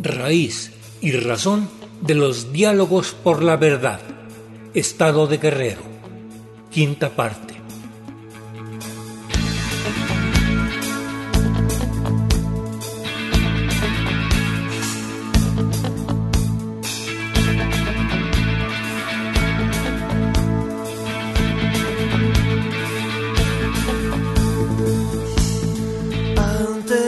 Raíz y razón de los diálogos por la verdad. Estado de Guerrero. Quinta parte.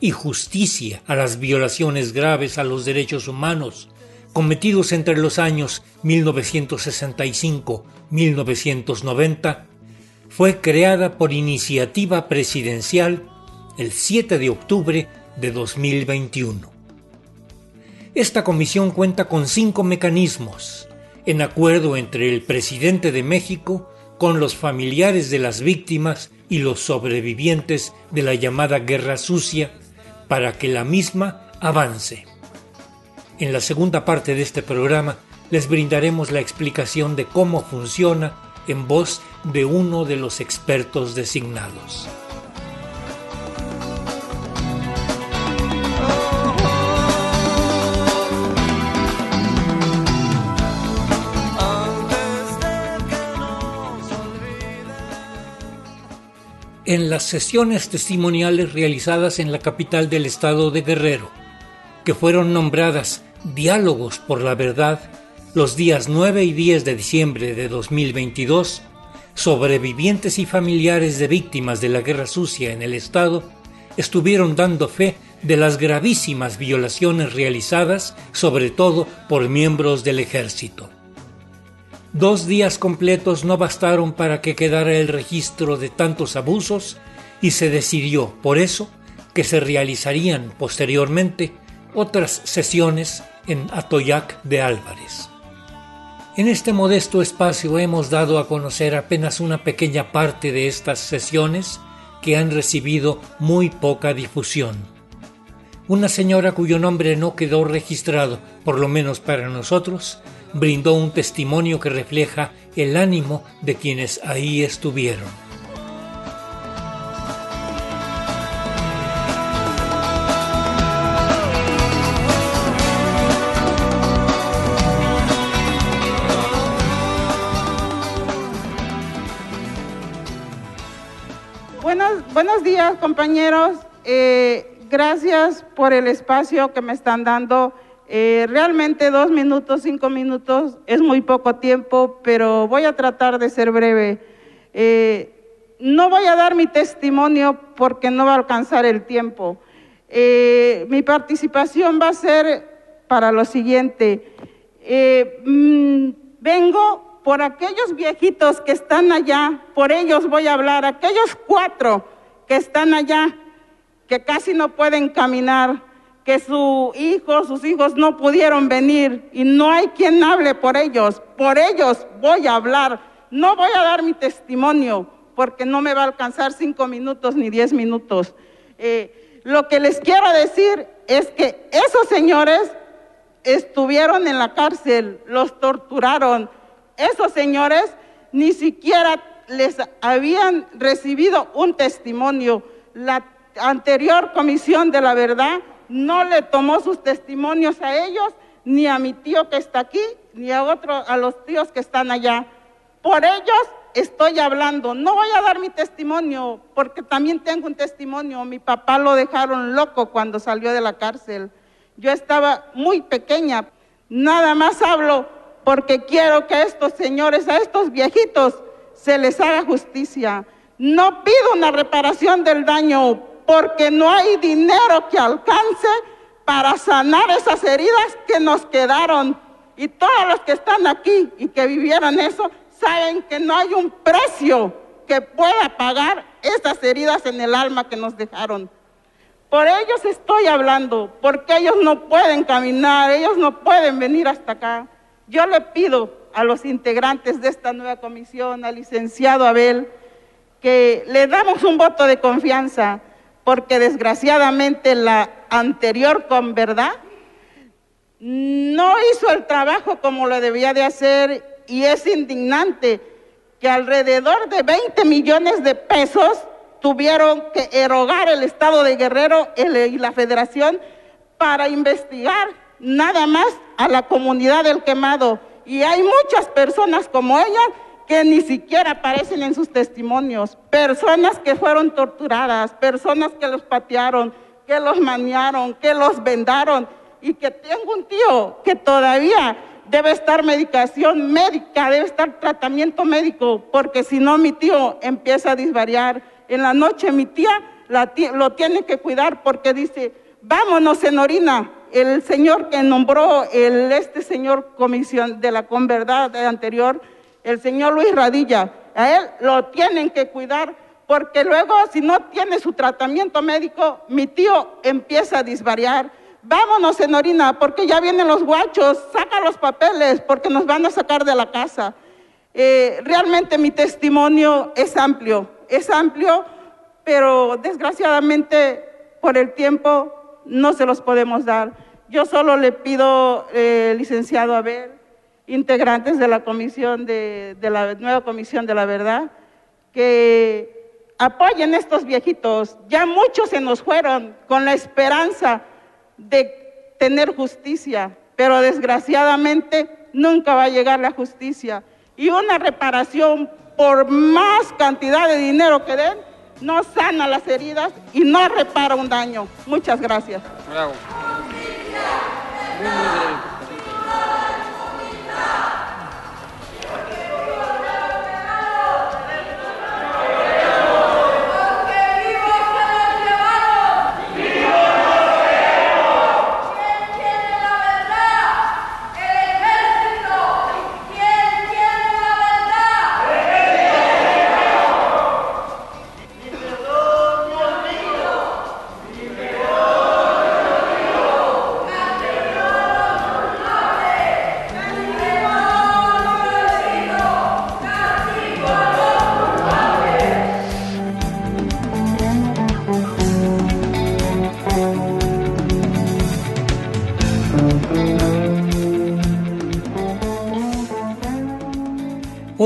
y Justicia a las violaciones graves a los derechos humanos cometidos entre los años 1965-1990 fue creada por iniciativa presidencial el 7 de octubre de 2021. Esta comisión cuenta con cinco mecanismos, en acuerdo entre el presidente de México con los familiares de las víctimas y los sobrevivientes de la llamada Guerra Sucia para que la misma avance. En la segunda parte de este programa les brindaremos la explicación de cómo funciona en voz de uno de los expertos designados. En las sesiones testimoniales realizadas en la capital del estado de Guerrero, que fueron nombradas Diálogos por la Verdad los días 9 y 10 de diciembre de 2022, sobrevivientes y familiares de víctimas de la guerra sucia en el estado estuvieron dando fe de las gravísimas violaciones realizadas sobre todo por miembros del ejército. Dos días completos no bastaron para que quedara el registro de tantos abusos y se decidió, por eso, que se realizarían posteriormente otras sesiones en Atoyac de Álvarez. En este modesto espacio hemos dado a conocer apenas una pequeña parte de estas sesiones que han recibido muy poca difusión. Una señora cuyo nombre no quedó registrado, por lo menos para nosotros, brindó un testimonio que refleja el ánimo de quienes ahí estuvieron. Buenos, buenos días compañeros, eh, gracias por el espacio que me están dando eh, realmente dos minutos, cinco minutos es muy poco tiempo, pero voy a tratar de ser breve. Eh, no voy a dar mi testimonio porque no va a alcanzar el tiempo. Eh, mi participación va a ser para lo siguiente. Mm, vengo por aquellos viejitos que están allá, por ellos voy a hablar, aquellos cuatro que están allá, que casi no pueden caminar que su hijo, sus hijos no pudieron venir y no hay quien hable por ellos. Por ellos voy a hablar. No voy a dar mi testimonio porque no me va a alcanzar cinco minutos ni diez minutos. Eh, lo que les quiero decir es que esos señores estuvieron en la cárcel, los torturaron. Esos señores ni siquiera les habían recibido un testimonio. La anterior comisión de la verdad no le tomó sus testimonios a ellos, ni a mi tío que está aquí, ni a otro, a los tíos que están allá. Por ellos estoy hablando. No voy a dar mi testimonio, porque también tengo un testimonio. Mi papá lo dejaron loco cuando salió de la cárcel. Yo estaba muy pequeña. Nada más hablo porque quiero que a estos señores, a estos viejitos, se les haga justicia. No pido una reparación del daño, porque no hay dinero que alcance para sanar esas heridas que nos quedaron. Y todos los que están aquí y que vivieron eso, saben que no hay un precio que pueda pagar esas heridas en el alma que nos dejaron. Por ellos estoy hablando, porque ellos no pueden caminar, ellos no pueden venir hasta acá. Yo le pido a los integrantes de esta nueva comisión, al licenciado Abel, que le damos un voto de confianza, porque desgraciadamente la anterior con verdad no hizo el trabajo como lo debía de hacer y es indignante que alrededor de 20 millones de pesos tuvieron que erogar el Estado de Guerrero y la Federación para investigar nada más a la comunidad del quemado. Y hay muchas personas como ella que ni siquiera aparecen en sus testimonios, personas que fueron torturadas, personas que los patearon, que los maniaron, que los vendaron. Y que tengo un tío que todavía debe estar medicación médica, debe estar tratamiento médico, porque si no mi tío empieza a disvariar. En la noche mi tía lo tiene que cuidar porque dice, vámonos, señorina. El señor que nombró el, este señor comisión de la converdad anterior, el señor Luis Radilla, a él lo tienen que cuidar porque luego si no tiene su tratamiento médico, mi tío empieza a disvariar. Vámonos, señorina, porque ya vienen los guachos, saca los papeles porque nos van a sacar de la casa. Eh, realmente mi testimonio es amplio es amplio, pero desgraciadamente por el tiempo no se los podemos dar. Yo solo le pido, eh, licenciado Abel, integrantes de la comisión de, la nueva comisión de la verdad, que apoyen a estos viejitos. Ya muchos se nos fueron con la esperanza de tener justicia, pero desgraciadamente nunca va a llegar la justicia. Y una reparación por más cantidad de dinero que den, no sana las heridas y no repara un daño. Muchas gracias.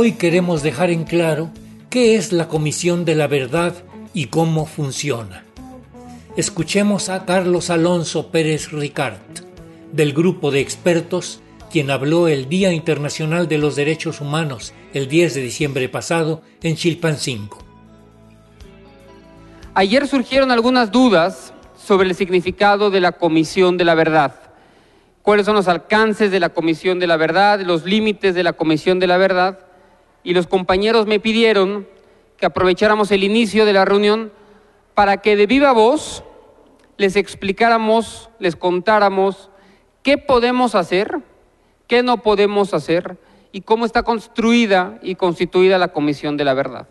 Hoy queremos dejar en claro qué es la Comisión de la Verdad y cómo funciona. Escuchemos a Carlos Alonso Pérez Ricard, del grupo de expertos, quien habló el Día Internacional de los Derechos Humanos el 10 de diciembre pasado en Chilpancingo. Ayer surgieron algunas dudas sobre el significado de la Comisión de la Verdad. ¿Cuáles son los alcances de la Comisión de la Verdad, los límites de la Comisión de la Verdad? Y los compañeros me pidieron que aprovecháramos el inicio de la reunión para que de viva voz les explicáramos, les contáramos qué podemos hacer, qué no podemos hacer y cómo está construida y constituida la Comisión de la Verdad.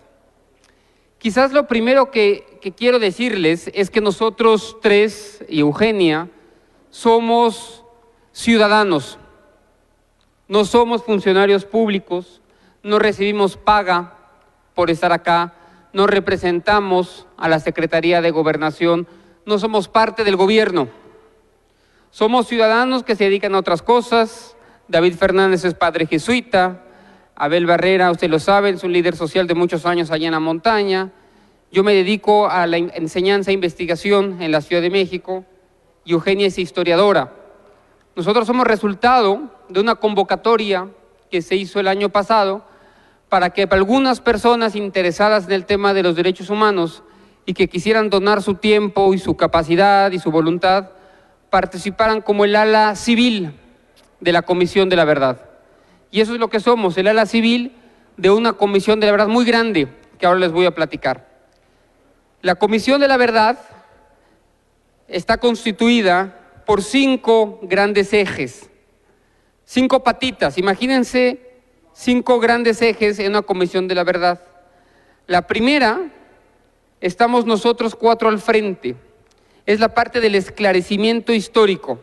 Quizás lo primero que, quiero decirles es que nosotros tres y Eugenia somos ciudadanos, no somos funcionarios públicos, no recibimos paga por estar acá, no representamos a la Secretaría de Gobernación, no somos parte del gobierno. Somos ciudadanos que se dedican a otras cosas. David Fernández es padre jesuita, Abel Barrera, usted lo sabe, es un líder social de muchos años allá en la montaña. Yo me dedico a la enseñanza e investigación en la Ciudad de México y Eugenia es historiadora. Nosotros somos resultado de una convocatoria que se hizo el año pasado para que algunas personas interesadas en el tema de los derechos humanos y que quisieran donar su tiempo y su capacidad y su voluntad, participaran como el ala civil de la Comisión de la Verdad. Y eso es lo que somos, el ala civil de una Comisión de la Verdad muy grande, que ahora les voy a platicar. La Comisión de la Verdad está constituida por cinco grandes ejes, cinco patitas. Imagínense cinco grandes ejes en una comisión de la verdad. La primera estamos nosotros cuatro al frente. Es la parte del esclarecimiento histórico,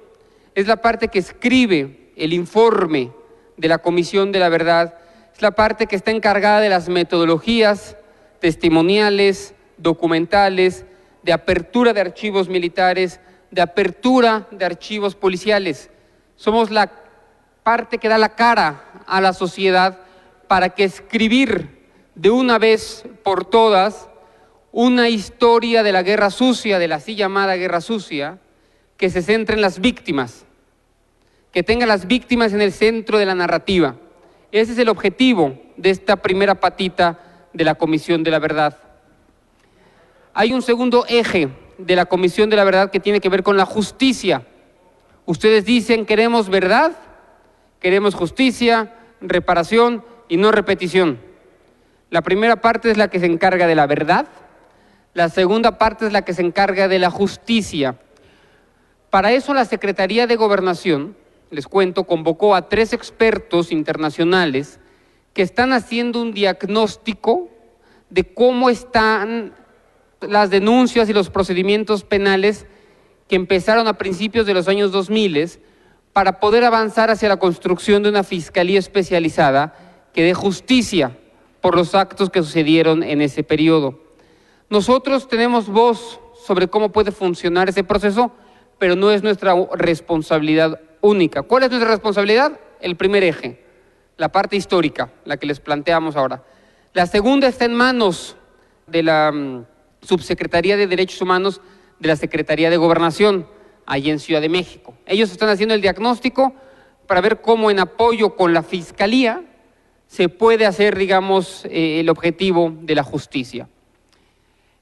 es la parte que escribe el informe de la Comisión de la Verdad, es la parte que está encargada de las metodologías testimoniales, documentales, de apertura de archivos militares, de apertura de archivos policiales. Somos la parte que da la cara a la sociedad para que escribir de una vez por todas una historia de la guerra sucia, de la así llamada guerra sucia, que se centre en las víctimas, que tenga las víctimas en el centro de la narrativa. Ese es el objetivo de esta primera patita de la Comisión de la Verdad. Hay un segundo eje de la Comisión de la Verdad que tiene que ver con la justicia. Ustedes dicen, queremos verdad, queremos justicia, reparación y no repetición. La primera parte es la que se encarga de la verdad, la segunda parte es la que se encarga de la justicia. Para eso la Secretaría de Gobernación, les cuento, convocó a tres expertos internacionales que están haciendo un diagnóstico de cómo están las denuncias y los procedimientos penales que empezaron a principios de los años 2000 para poder avanzar hacia la construcción de una fiscalía especializada que dé justicia por los actos que sucedieron en ese periodo. Nosotros tenemos voz sobre cómo puede funcionar ese proceso, pero no es nuestra responsabilidad única. ¿Cuál es nuestra responsabilidad? El primer eje, la parte histórica, la que les planteamos ahora. La segunda está en manos de la mm, Subsecretaría de Derechos Humanos de la Secretaría de Gobernación, allí en Ciudad de México. Ellos están haciendo el diagnóstico para ver cómo en apoyo con la Fiscalía se puede hacer, digamos, eh, el objetivo de la justicia.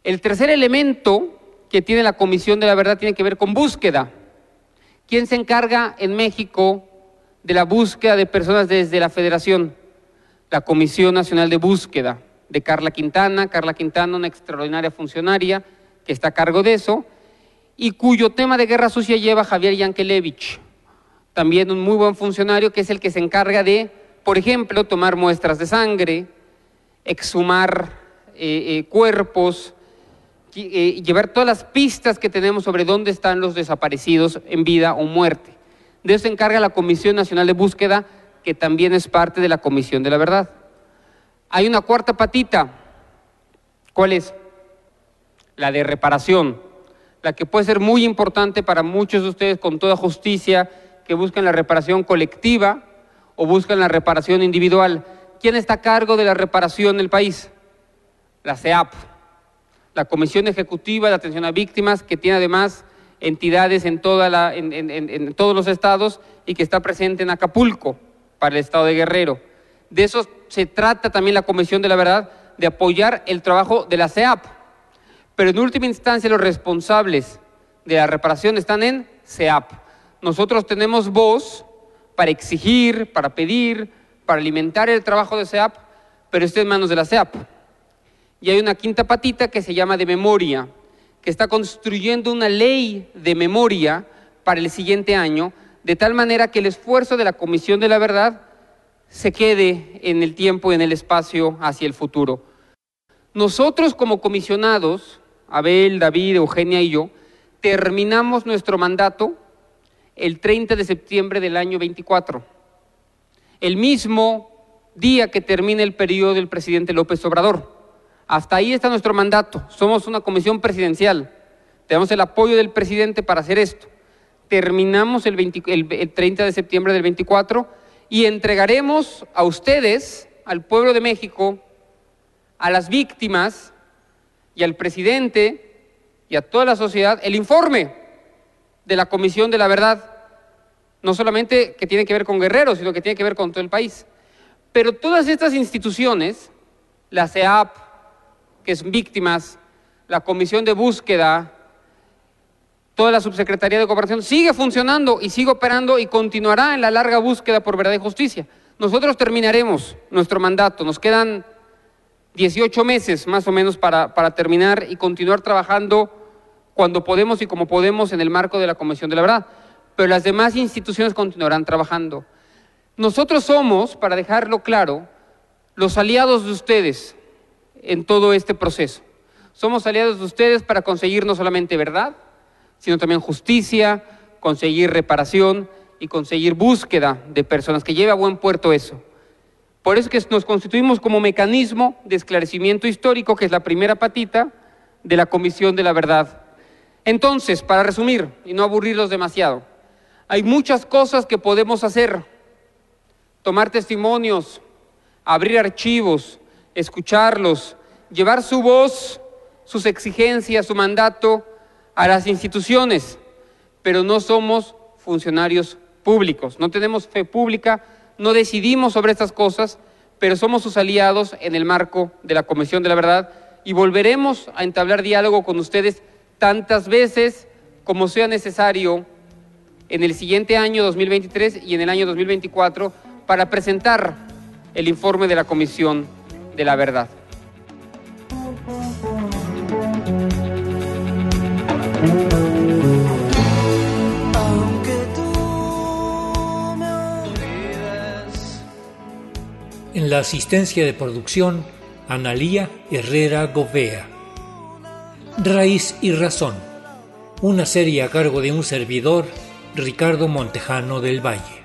El tercer elemento que tiene la Comisión de la Verdad tiene que ver con búsqueda. ¿Quién se encarga en México de la búsqueda de personas desde la Federación? La Comisión Nacional de Búsqueda de Carla Quintana. Carla Quintana, una extraordinaria funcionaria que está a cargo de eso, y cuyo tema de guerra sucia lleva Javier Yankelevich, también un muy buen funcionario que es el que se encarga de, por ejemplo, tomar muestras de sangre, exhumar eh, eh, cuerpos, eh, llevar todas las pistas que tenemos sobre dónde están los desaparecidos en vida o muerte. De eso se encarga la Comisión Nacional de Búsqueda, que también es parte de la Comisión de la Verdad. Hay una cuarta patita. ¿Cuál es? La de reparación, la que puede ser muy importante para muchos de ustedes con toda justicia que buscan la reparación colectiva o buscan la reparación individual. ¿Quién está a cargo de la reparación del país? La CEAP, la Comisión Ejecutiva de Atención a Víctimas, que tiene además entidades en, toda la, en, en todos los estados y que está presente en Acapulco para el estado de Guerrero. De eso se trata también la Comisión de la Verdad, de apoyar el trabajo de la CEAP. Pero en última instancia los responsables de la reparación están en CEAP. Nosotros tenemos voz para exigir, para pedir, para alimentar el trabajo de CEAP, pero está en manos de la CEAP. Y hay una quinta patita que se llama de memoria, que está construyendo una ley de memoria para el siguiente año, de tal manera que el esfuerzo de la Comisión de la Verdad se quede en el tiempo y en el espacio hacia el futuro. Nosotros como comisionados, Abel, David, Eugenia y yo, terminamos nuestro mandato el 30 de septiembre del año 24, el mismo día que termina el periodo del presidente López Obrador. Hasta ahí está nuestro mandato. Somos una comisión presidencial. Tenemos el apoyo del presidente para hacer esto. Terminamos el, el 30 de septiembre del 24 y entregaremos a ustedes, al pueblo de México, a las víctimas y al presidente y a toda la sociedad el informe de la Comisión de la Verdad, no solamente que tiene que ver con Guerrero, sino que tiene que ver con todo el país. Pero todas estas instituciones, la CEAP, que es víctimas, la Comisión de Búsqueda, toda la Subsecretaría de Cooperación sigue funcionando y sigue operando y continuará en la larga búsqueda por verdad y justicia. Nosotros terminaremos nuestro mandato, nos quedan 18 meses más o menos para, para terminar y continuar trabajando cuando podemos y como podemos en el marco de la Comisión de la Verdad, pero las demás instituciones continuarán trabajando. Nosotros somos, para dejarlo claro, los aliados de ustedes en todo este proceso. Somos aliados de ustedes para conseguir no solamente verdad, sino también justicia, conseguir reparación y conseguir búsqueda de personas, que lleve a buen puerto eso. Por eso que nos constituimos como mecanismo de esclarecimiento histórico, que es la primera patita de la Comisión de la Verdad. Entonces, para resumir y no aburrirlos demasiado, hay muchas cosas que podemos hacer. Tomar testimonios, abrir archivos, escucharlos, llevar su voz, sus exigencias, su mandato a las instituciones, pero no somos funcionarios públicos, no tenemos fe pública, no decidimos sobre estas cosas, pero somos sus aliados en el marco de la Comisión de la Verdad y volveremos a entablar diálogo con ustedes tantas veces como sea necesario en el siguiente año 2023 y en el año 2024 para presentar el informe de la Comisión de la Verdad. En la asistencia de producción, Analía Herrera Govea. Raíz y Razón. Una serie a cargo de un servidor, Ricardo Montejano del Valle.